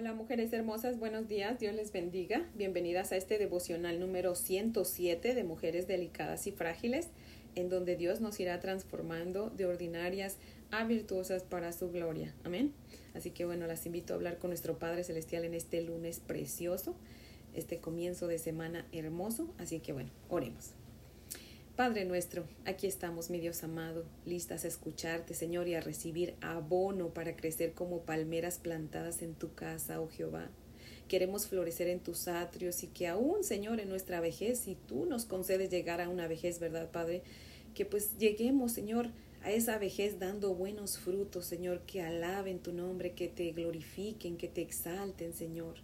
Hola mujeres hermosas, buenos días, Dios les bendiga. Bienvenidas a este devocional número 107 de Mujeres Delicadas y Frágiles, en donde Dios nos irá transformando de ordinarias a virtuosas para su gloria. Amén. Así que bueno, las invito a hablar con nuestro Padre Celestial en este lunes precioso, este comienzo de semana hermoso. Así que bueno, oremos. Padre nuestro, aquí estamos, mi Dios amado, listas a escucharte, Señor, y a recibir abono para crecer como palmeras plantadas en tu casa, oh Jehová. Queremos florecer en tus atrios y que aún, Señor, en nuestra vejez, si tú nos concedes llegar a una vejez, ¿verdad, Padre? Que pues lleguemos, Señor, a esa vejez dando buenos frutos, Señor, que alaben tu nombre, que te glorifiquen, que te exalten, Señor.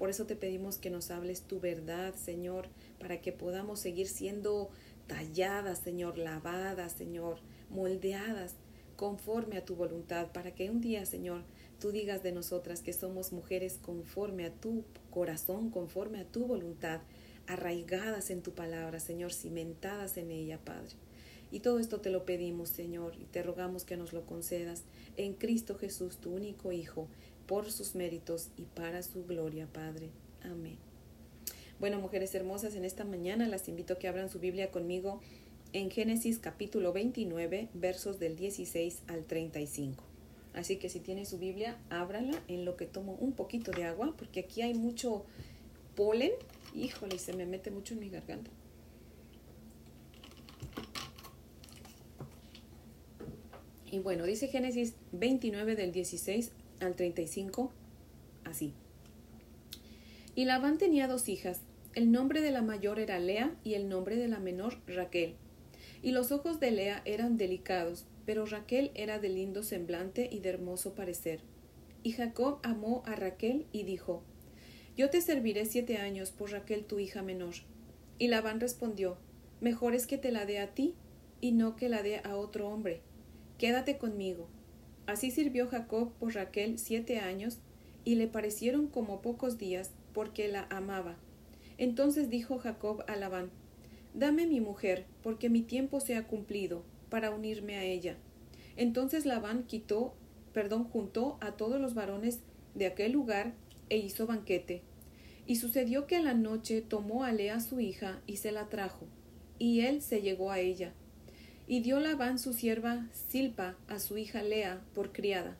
Por eso te pedimos que nos hables tu verdad, Señor, para que podamos seguir siendo talladas, Señor, lavadas, Señor, moldeadas conforme a tu voluntad, para que un día, Señor, tú digas de nosotras que somos mujeres conforme a tu corazón, conforme a tu voluntad, arraigadas en tu palabra, Señor, cimentadas en ella, Padre. Y todo esto te lo pedimos, Señor, y te rogamos que nos lo concedas en Cristo Jesús, tu único Hijo, por sus méritos y para su gloria, Padre. Amén. Bueno, mujeres hermosas, en esta mañana las invito a que abran su Biblia conmigo en Génesis capítulo 29, versos del 16 al 35. Así que si tiene su Biblia, ábrala en lo que tomo un poquito de agua, porque aquí hay mucho polen. Híjole, se me mete mucho en mi garganta. Y bueno, dice Génesis 29 del 16 al 35, así. Y Labán tenía dos hijas, el nombre de la mayor era Lea y el nombre de la menor Raquel. Y los ojos de Lea eran delicados, pero Raquel era de lindo semblante y de hermoso parecer. Y Jacob amó a Raquel y dijo, Yo te serviré siete años por Raquel tu hija menor. Y Labán respondió, Mejor es que te la dé a ti y no que la dé a otro hombre. Quédate conmigo. Así sirvió Jacob por Raquel siete años, y le parecieron como pocos días, porque la amaba entonces dijo Jacob a Labán, Dame mi mujer, porque mi tiempo se ha cumplido, para unirme a ella. Entonces Labán quitó, perdón, juntó a todos los varones de aquel lugar e hizo banquete. Y sucedió que a la noche tomó a Lea su hija y se la trajo, y él se llegó a ella. Y dio Labán su sierva Silpa a su hija Lea por criada.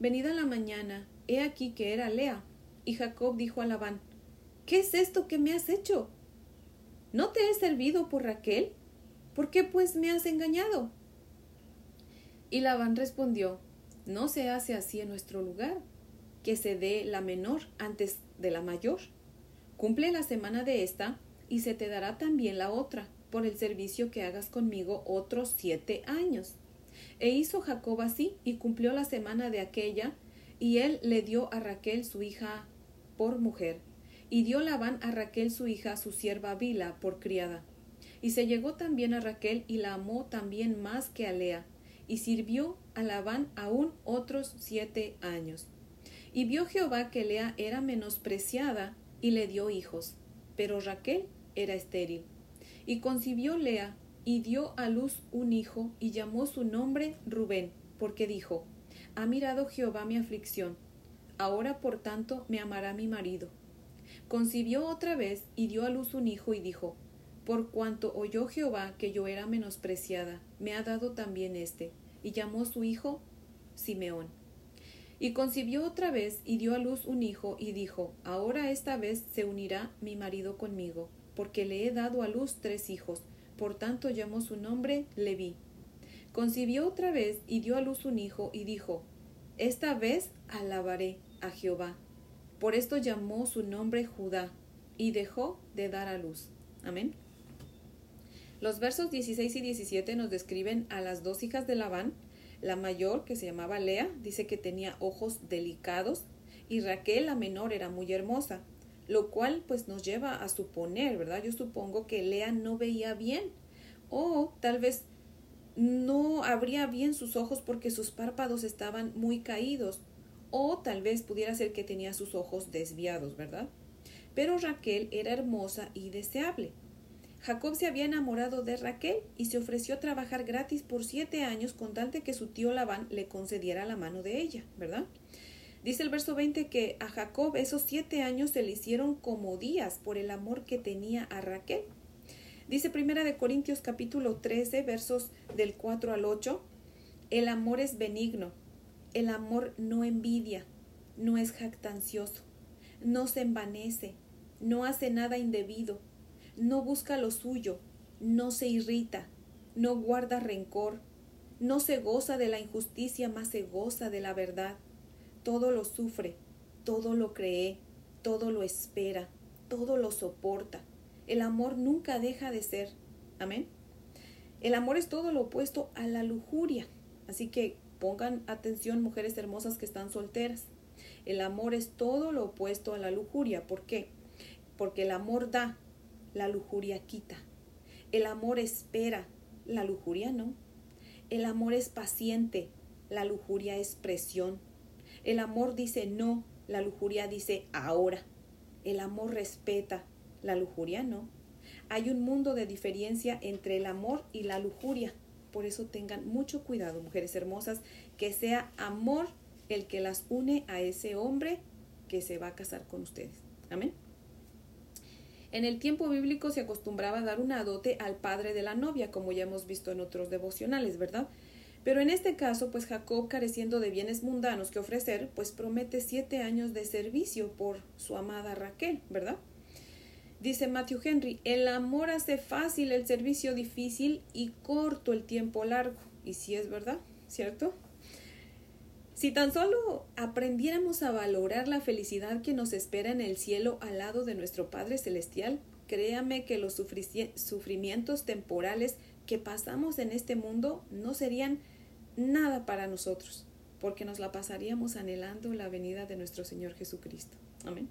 Venida la mañana, he aquí que era Lea. Y Jacob dijo a Labán, ¿Qué es esto que me has hecho? ¿No te he servido por Raquel? ¿Por qué pues me has engañado? Y Labán respondió, No se hace así en nuestro lugar, que se dé la menor antes de la mayor. Cumple la semana de esta, y se te dará también la otra, por el servicio que hagas conmigo otros siete años. E hizo Jacob así, y cumplió la semana de aquella, y él le dio a Raquel su hija por mujer, y dio Labán a Raquel su hija, su sierva Bila, por criada. Y se llegó también a Raquel y la amó también más que a Lea, y sirvió a Labán aún otros siete años. Y vio Jehová que Lea era menospreciada, y le dio hijos, pero Raquel era estéril. Y concibió Lea, y dio a luz un hijo, y llamó su nombre Rubén, porque dijo, Ha mirado Jehová mi aflicción, ahora por tanto me amará mi marido concibió otra vez y dio a luz un hijo y dijo, Por cuanto oyó Jehová que yo era menospreciada, me ha dado también éste, y llamó su hijo Simeón. Y concibió otra vez y dio a luz un hijo y dijo, Ahora esta vez se unirá mi marido conmigo, porque le he dado a luz tres hijos, por tanto llamó su nombre Leví. Concibió otra vez y dio a luz un hijo y dijo, Esta vez alabaré a Jehová por esto llamó su nombre Judá y dejó de dar a luz. Amén. Los versos 16 y 17 nos describen a las dos hijas de Labán. La mayor, que se llamaba Lea, dice que tenía ojos delicados y Raquel, la menor, era muy hermosa, lo cual pues nos lleva a suponer, ¿verdad? Yo supongo que Lea no veía bien o tal vez no abría bien sus ojos porque sus párpados estaban muy caídos o tal vez pudiera ser que tenía sus ojos desviados, ¿verdad? Pero Raquel era hermosa y deseable. Jacob se había enamorado de Raquel y se ofreció a trabajar gratis por siete años con tal de que su tío Labán le concediera la mano de ella, ¿verdad? Dice el verso 20 que a Jacob esos siete años se le hicieron como días por el amor que tenía a Raquel. Dice Primera de Corintios capítulo 13 versos del 4 al 8, el amor es benigno, el amor no envidia, no es jactancioso, no se envanece, no hace nada indebido, no busca lo suyo, no se irrita, no guarda rencor, no se goza de la injusticia, más se goza de la verdad todo lo sufre, todo lo cree, todo lo espera, todo lo soporta. El amor nunca deja de ser. Amén. El amor es todo lo opuesto a la lujuria. Así que pongan atención mujeres hermosas que están solteras. El amor es todo lo opuesto a la lujuria. ¿Por qué? Porque el amor da, la lujuria quita. El amor espera, la lujuria no. El amor es paciente, la lujuria es presión. El amor dice no, la lujuria dice ahora. El amor respeta, la lujuria no. Hay un mundo de diferencia entre el amor y la lujuria. Por eso tengan mucho cuidado, mujeres hermosas, que sea amor el que las une a ese hombre que se va a casar con ustedes. Amén. En el tiempo bíblico se acostumbraba a dar una dote al padre de la novia, como ya hemos visto en otros devocionales, ¿verdad? Pero en este caso, pues Jacob, careciendo de bienes mundanos que ofrecer, pues promete siete años de servicio por su amada Raquel, ¿verdad? Dice Matthew Henry, el amor hace fácil el servicio difícil y corto el tiempo largo. Y sí es verdad, ¿cierto? Si tan solo aprendiéramos a valorar la felicidad que nos espera en el cielo al lado de nuestro Padre Celestial, créame que los sufrimientos temporales que pasamos en este mundo no serían nada para nosotros, porque nos la pasaríamos anhelando la venida de nuestro Señor Jesucristo. Amén.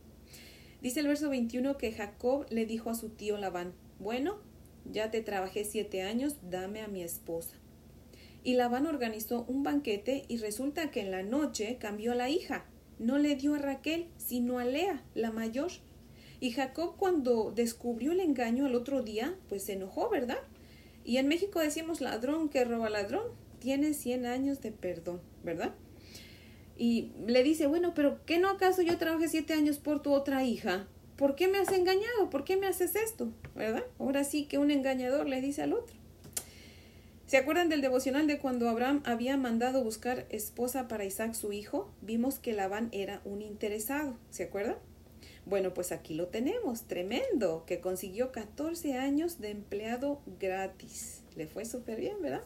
Dice el verso 21 que Jacob le dijo a su tío Labán, bueno, ya te trabajé siete años, dame a mi esposa. Y Labán organizó un banquete y resulta que en la noche cambió a la hija. No le dio a Raquel, sino a Lea, la mayor. Y Jacob cuando descubrió el engaño al otro día, pues se enojó, ¿verdad? Y en México decimos ladrón que roba ladrón tiene 100 años de perdón, ¿verdad? Y le dice, bueno, pero ¿qué no acaso yo trabajé siete años por tu otra hija? ¿Por qué me has engañado? ¿Por qué me haces esto? ¿Verdad? Ahora sí que un engañador le dice al otro. ¿Se acuerdan del devocional de cuando Abraham había mandado buscar esposa para Isaac su hijo? Vimos que Labán era un interesado, ¿se acuerdan? Bueno, pues aquí lo tenemos, tremendo, que consiguió 14 años de empleado gratis. Le fue súper bien, ¿verdad?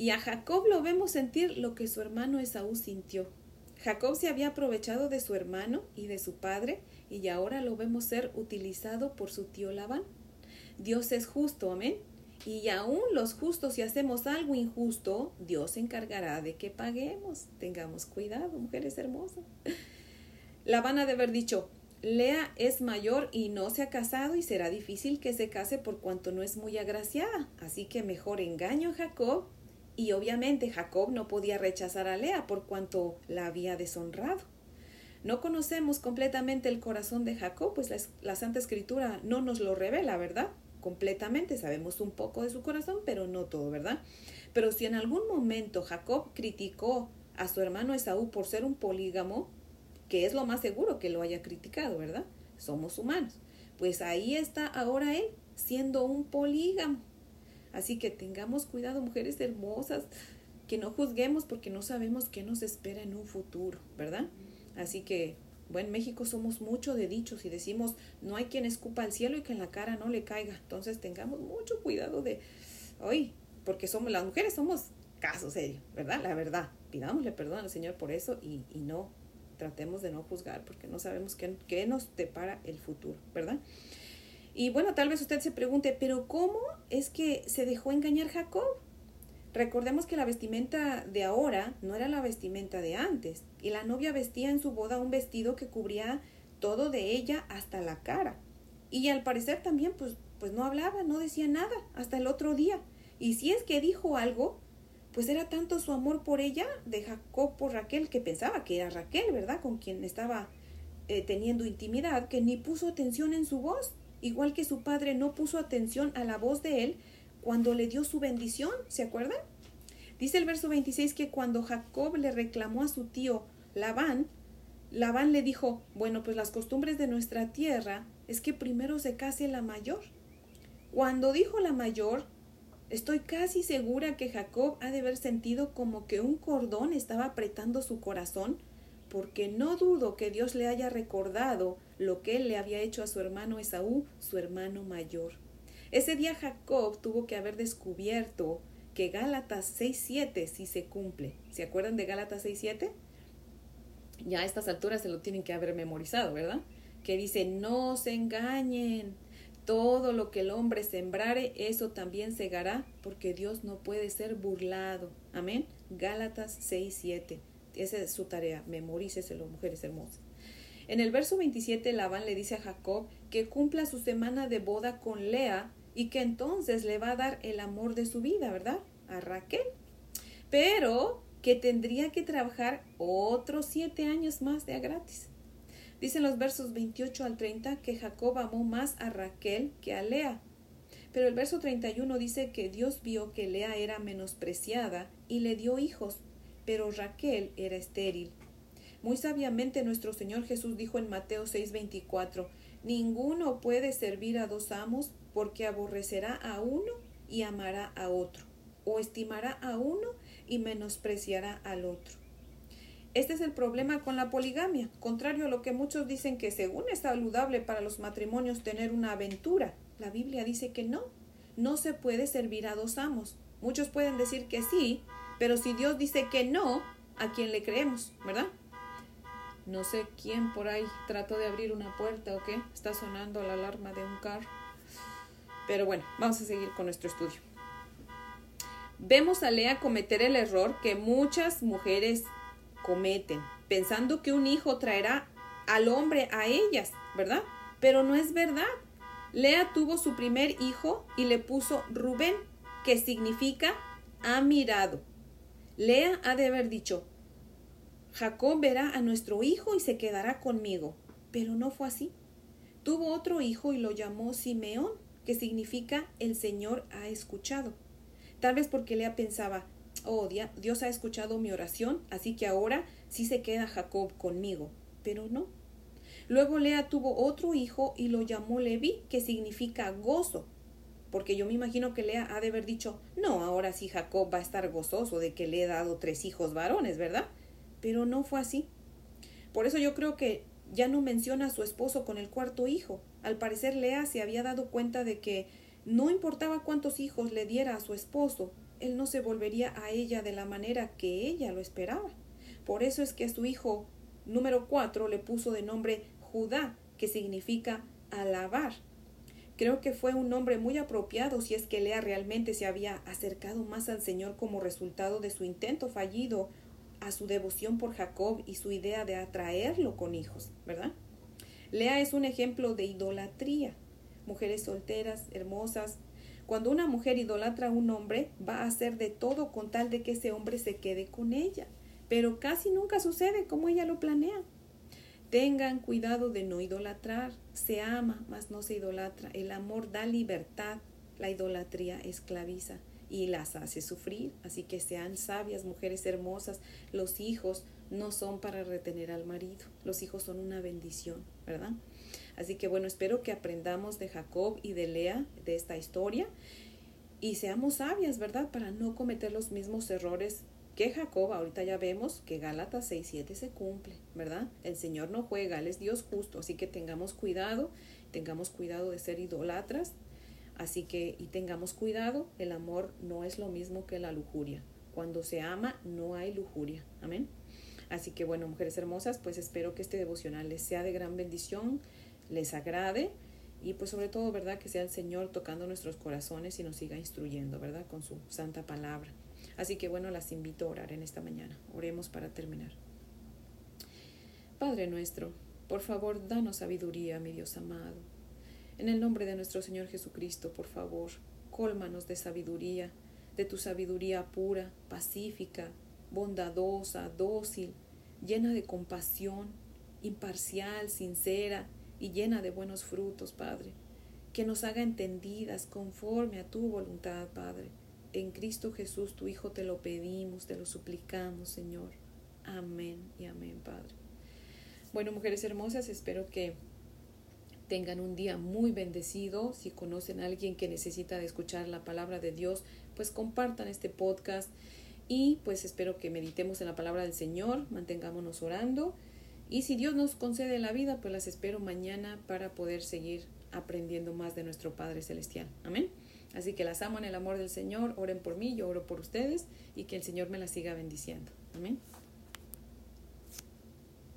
Y a Jacob lo vemos sentir lo que su hermano Esaú sintió. Jacob se había aprovechado de su hermano y de su padre y ahora lo vemos ser utilizado por su tío Labán. Dios es justo, amén. Y aún los justos, si hacemos algo injusto, Dios se encargará de que paguemos. Tengamos cuidado, mujeres hermosas. Labán ha de haber dicho, Lea es mayor y no se ha casado y será difícil que se case por cuanto no es muy agraciada. Así que mejor engaño a Jacob y obviamente Jacob no podía rechazar a Lea por cuanto la había deshonrado. No conocemos completamente el corazón de Jacob, pues la, Santa Escritura no nos lo revela, ¿verdad? Completamente, sabemos un poco de su corazón, pero no todo, ¿verdad? Pero si en algún momento Jacob criticó a su hermano Esaú por ser un polígamo, que es lo más seguro que lo haya criticado, ¿verdad? Somos humanos. Pues ahí está ahora él, siendo un polígamo. Así que tengamos cuidado, mujeres hermosas, que no juzguemos porque no sabemos qué nos espera en un futuro, ¿verdad? Así que, bueno, en México somos mucho de dichos y decimos, no hay quien escupa al cielo y que en la cara no le caiga. Entonces tengamos mucho cuidado de, hoy, porque somos las mujeres somos caso serio, ¿verdad? La verdad. Pidámosle perdón al Señor por eso y, y no tratemos de no juzgar porque no sabemos qué, qué nos depara el futuro, ¿verdad? Y bueno, tal vez usted se pregunte, pero ¿cómo es que se dejó engañar Jacob? Recordemos que la vestimenta de ahora no era la vestimenta de antes, y la novia vestía en su boda un vestido que cubría todo de ella hasta la cara. Y al parecer también pues, pues no hablaba, no decía nada hasta el otro día. Y si es que dijo algo, pues era tanto su amor por ella, de Jacob por Raquel, que pensaba que era Raquel, ¿verdad? Con quien estaba eh, teniendo intimidad, que ni puso atención en su voz igual que su padre no puso atención a la voz de él cuando le dio su bendición, ¿se acuerdan? Dice el verso 26 que cuando Jacob le reclamó a su tío Labán Labán le dijo, bueno, pues las costumbres de nuestra tierra es que primero se case la mayor. Cuando dijo la mayor, estoy casi segura que Jacob ha de haber sentido como que un cordón estaba apretando su corazón, porque no dudo que Dios le haya recordado lo que él le había hecho a su hermano Esaú, su hermano mayor. Ese día Jacob tuvo que haber descubierto que Gálatas 6.7 sí se cumple. ¿Se acuerdan de Gálatas 6.7? Ya a estas alturas se lo tienen que haber memorizado, ¿verdad? Que dice, no se engañen, todo lo que el hombre sembrare, eso también segará, porque Dios no puede ser burlado. Amén. Gálatas 6.7. Esa es su tarea, memoríceselo, mujeres hermosas. En el verso 27, Labán le dice a Jacob que cumpla su semana de boda con Lea y que entonces le va a dar el amor de su vida, ¿verdad? A Raquel. Pero que tendría que trabajar otros siete años más de a gratis. Dicen los versos 28 al 30 que Jacob amó más a Raquel que a Lea. Pero el verso 31 dice que Dios vio que Lea era menospreciada y le dio hijos, pero Raquel era estéril. Muy sabiamente nuestro Señor Jesús dijo en Mateo 6:24, Ninguno puede servir a dos amos porque aborrecerá a uno y amará a otro, o estimará a uno y menospreciará al otro. Este es el problema con la poligamia, contrario a lo que muchos dicen que según es saludable para los matrimonios tener una aventura. La Biblia dice que no, no se puede servir a dos amos. Muchos pueden decir que sí, pero si Dios dice que no, ¿a quién le creemos? ¿Verdad? No sé quién por ahí trató de abrir una puerta o qué. Está sonando la alarma de un carro. Pero bueno, vamos a seguir con nuestro estudio. Vemos a Lea cometer el error que muchas mujeres cometen, pensando que un hijo traerá al hombre a ellas, ¿verdad? Pero no es verdad. Lea tuvo su primer hijo y le puso Rubén, que significa ha mirado. Lea ha de haber dicho, Jacob verá a nuestro hijo y se quedará conmigo. Pero no fue así. Tuvo otro hijo y lo llamó Simeón, que significa el Señor ha escuchado. Tal vez porque Lea pensaba, oh, Dios ha escuchado mi oración, así que ahora sí se queda Jacob conmigo. Pero no. Luego Lea tuvo otro hijo y lo llamó Leví, que significa gozo. Porque yo me imagino que Lea ha de haber dicho, no, ahora sí Jacob va a estar gozoso de que le he dado tres hijos varones, ¿verdad? Pero no fue así. Por eso yo creo que ya no menciona a su esposo con el cuarto hijo. Al parecer Lea se había dado cuenta de que no importaba cuántos hijos le diera a su esposo, él no se volvería a ella de la manera que ella lo esperaba. Por eso es que su hijo número cuatro le puso de nombre Judá, que significa alabar. Creo que fue un nombre muy apropiado si es que Lea realmente se había acercado más al Señor como resultado de su intento fallido a su devoción por Jacob y su idea de atraerlo con hijos, ¿verdad? Lea es un ejemplo de idolatría. Mujeres solteras, hermosas. Cuando una mujer idolatra a un hombre, va a hacer de todo con tal de que ese hombre se quede con ella. Pero casi nunca sucede como ella lo planea. Tengan cuidado de no idolatrar. Se ama, mas no se idolatra. El amor da libertad. La idolatría esclaviza y las hace sufrir. Así que sean sabias, mujeres hermosas. Los hijos no son para retener al marido. Los hijos son una bendición, ¿verdad? Así que bueno, espero que aprendamos de Jacob y de Lea, de esta historia, y seamos sabias, ¿verdad? Para no cometer los mismos errores que Jacob. Ahorita ya vemos que Gálatas 6.7 se cumple, ¿verdad? El Señor no juega, Él es Dios justo, así que tengamos cuidado, tengamos cuidado de ser idolatras, Así que, y tengamos cuidado, el amor no es lo mismo que la lujuria. Cuando se ama, no hay lujuria. Amén. Así que bueno, mujeres hermosas, pues espero que este devocional les sea de gran bendición, les agrade y pues sobre todo, ¿verdad? Que sea el Señor tocando nuestros corazones y nos siga instruyendo, ¿verdad? Con su santa palabra. Así que bueno, las invito a orar en esta mañana. Oremos para terminar. Padre nuestro, por favor, danos sabiduría, mi Dios amado. En el nombre de nuestro Señor Jesucristo, por favor, cólmanos de sabiduría, de tu sabiduría pura, pacífica, bondadosa, dócil, llena de compasión, imparcial, sincera y llena de buenos frutos, Padre. Que nos haga entendidas conforme a tu voluntad, Padre. En Cristo Jesús, tu Hijo, te lo pedimos, te lo suplicamos, Señor. Amén y amén, Padre. Bueno, mujeres hermosas, espero que tengan un día muy bendecido. Si conocen a alguien que necesita de escuchar la palabra de Dios, pues compartan este podcast y pues espero que meditemos en la palabra del Señor, mantengámonos orando y si Dios nos concede la vida, pues las espero mañana para poder seguir aprendiendo más de nuestro Padre Celestial. Amén. Así que las amo en el amor del Señor, oren por mí, yo oro por ustedes y que el Señor me las siga bendiciendo. Amén.